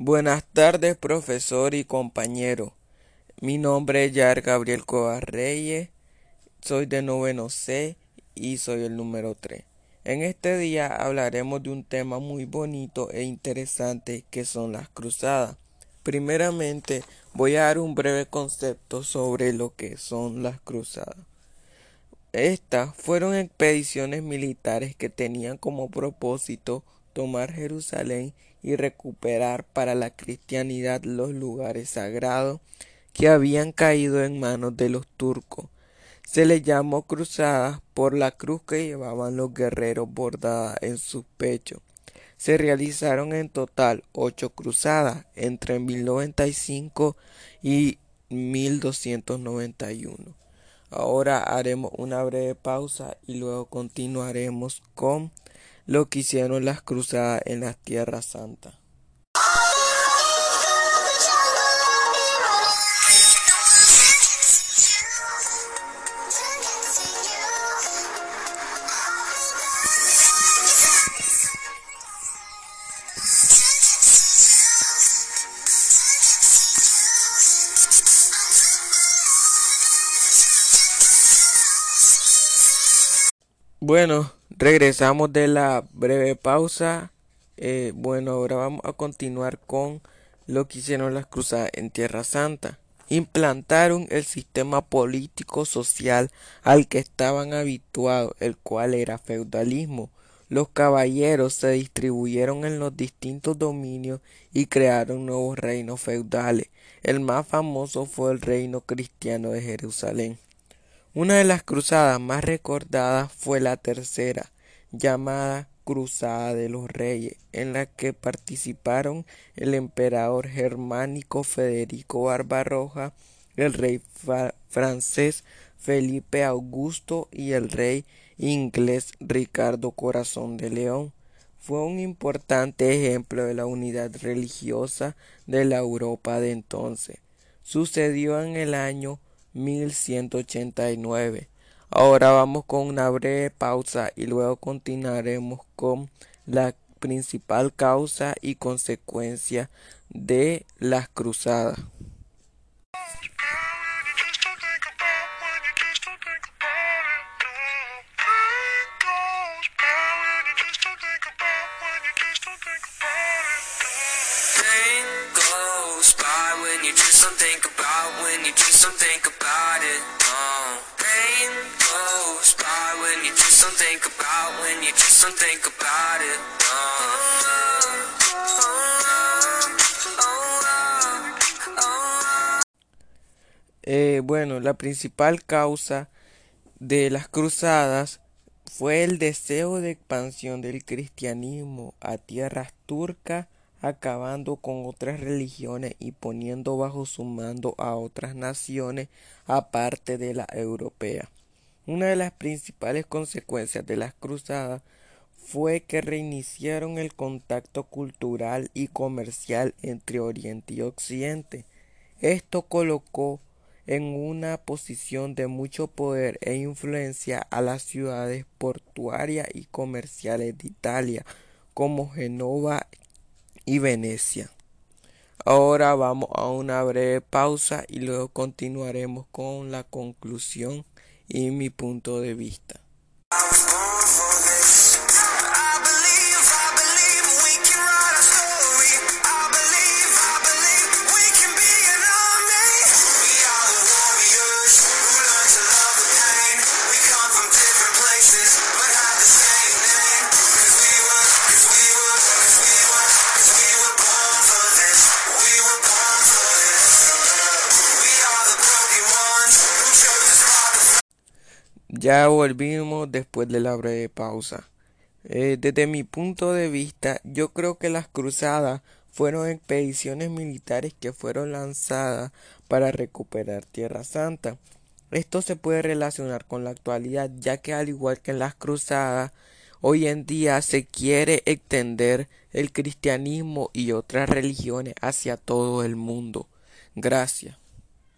Buenas tardes, profesor y compañero. Mi nombre es Yar Gabriel Covarreyes, soy de noveno C y soy el número 3. En este día hablaremos de un tema muy bonito e interesante que son las cruzadas. Primeramente voy a dar un breve concepto sobre lo que son las cruzadas. Estas fueron expediciones militares que tenían como propósito tomar Jerusalén y recuperar para la cristianidad los lugares sagrados que habían caído en manos de los turcos. Se les llamó cruzadas por la cruz que llevaban los guerreros bordada en sus pechos. Se realizaron en total ocho cruzadas entre 1095 y 1291. Ahora haremos una breve pausa y luego continuaremos con lo que hicieron las cruzadas en la Tierra Santa. Bueno, regresamos de la breve pausa. Eh, bueno, ahora vamos a continuar con lo que hicieron las cruzadas en Tierra Santa. Implantaron el sistema político social al que estaban habituados, el cual era feudalismo. Los caballeros se distribuyeron en los distintos dominios y crearon nuevos reinos feudales. El más famoso fue el reino cristiano de Jerusalén. Una de las cruzadas más recordadas fue la tercera, llamada Cruzada de los Reyes, en la que participaron el emperador germánico Federico Barbarroja, el rey francés Felipe Augusto y el rey inglés Ricardo Corazón de León. Fue un importante ejemplo de la unidad religiosa de la Europa de entonces. Sucedió en el año 1189. Ahora vamos con una breve pausa y luego continuaremos con la principal causa y consecuencia de las cruzadas. Eh, bueno, la principal causa de las cruzadas fue el deseo de expansión del cristianismo a tierras turcas, acabando con otras religiones y poniendo bajo su mando a otras naciones aparte de la europea. Una de las principales consecuencias de las cruzadas fue que reiniciaron el contacto cultural y comercial entre Oriente y Occidente. Esto colocó en una posición de mucho poder e influencia a las ciudades portuarias y comerciales de Italia, como Genova y Venecia. Ahora vamos a una breve pausa y luego continuaremos con la conclusión y mi punto de vista. Ya volvimos después de la breve pausa. Eh, desde mi punto de vista, yo creo que las cruzadas fueron expediciones militares que fueron lanzadas para recuperar Tierra Santa. Esto se puede relacionar con la actualidad, ya que al igual que en las cruzadas, hoy en día se quiere extender el cristianismo y otras religiones hacia todo el mundo. Gracias.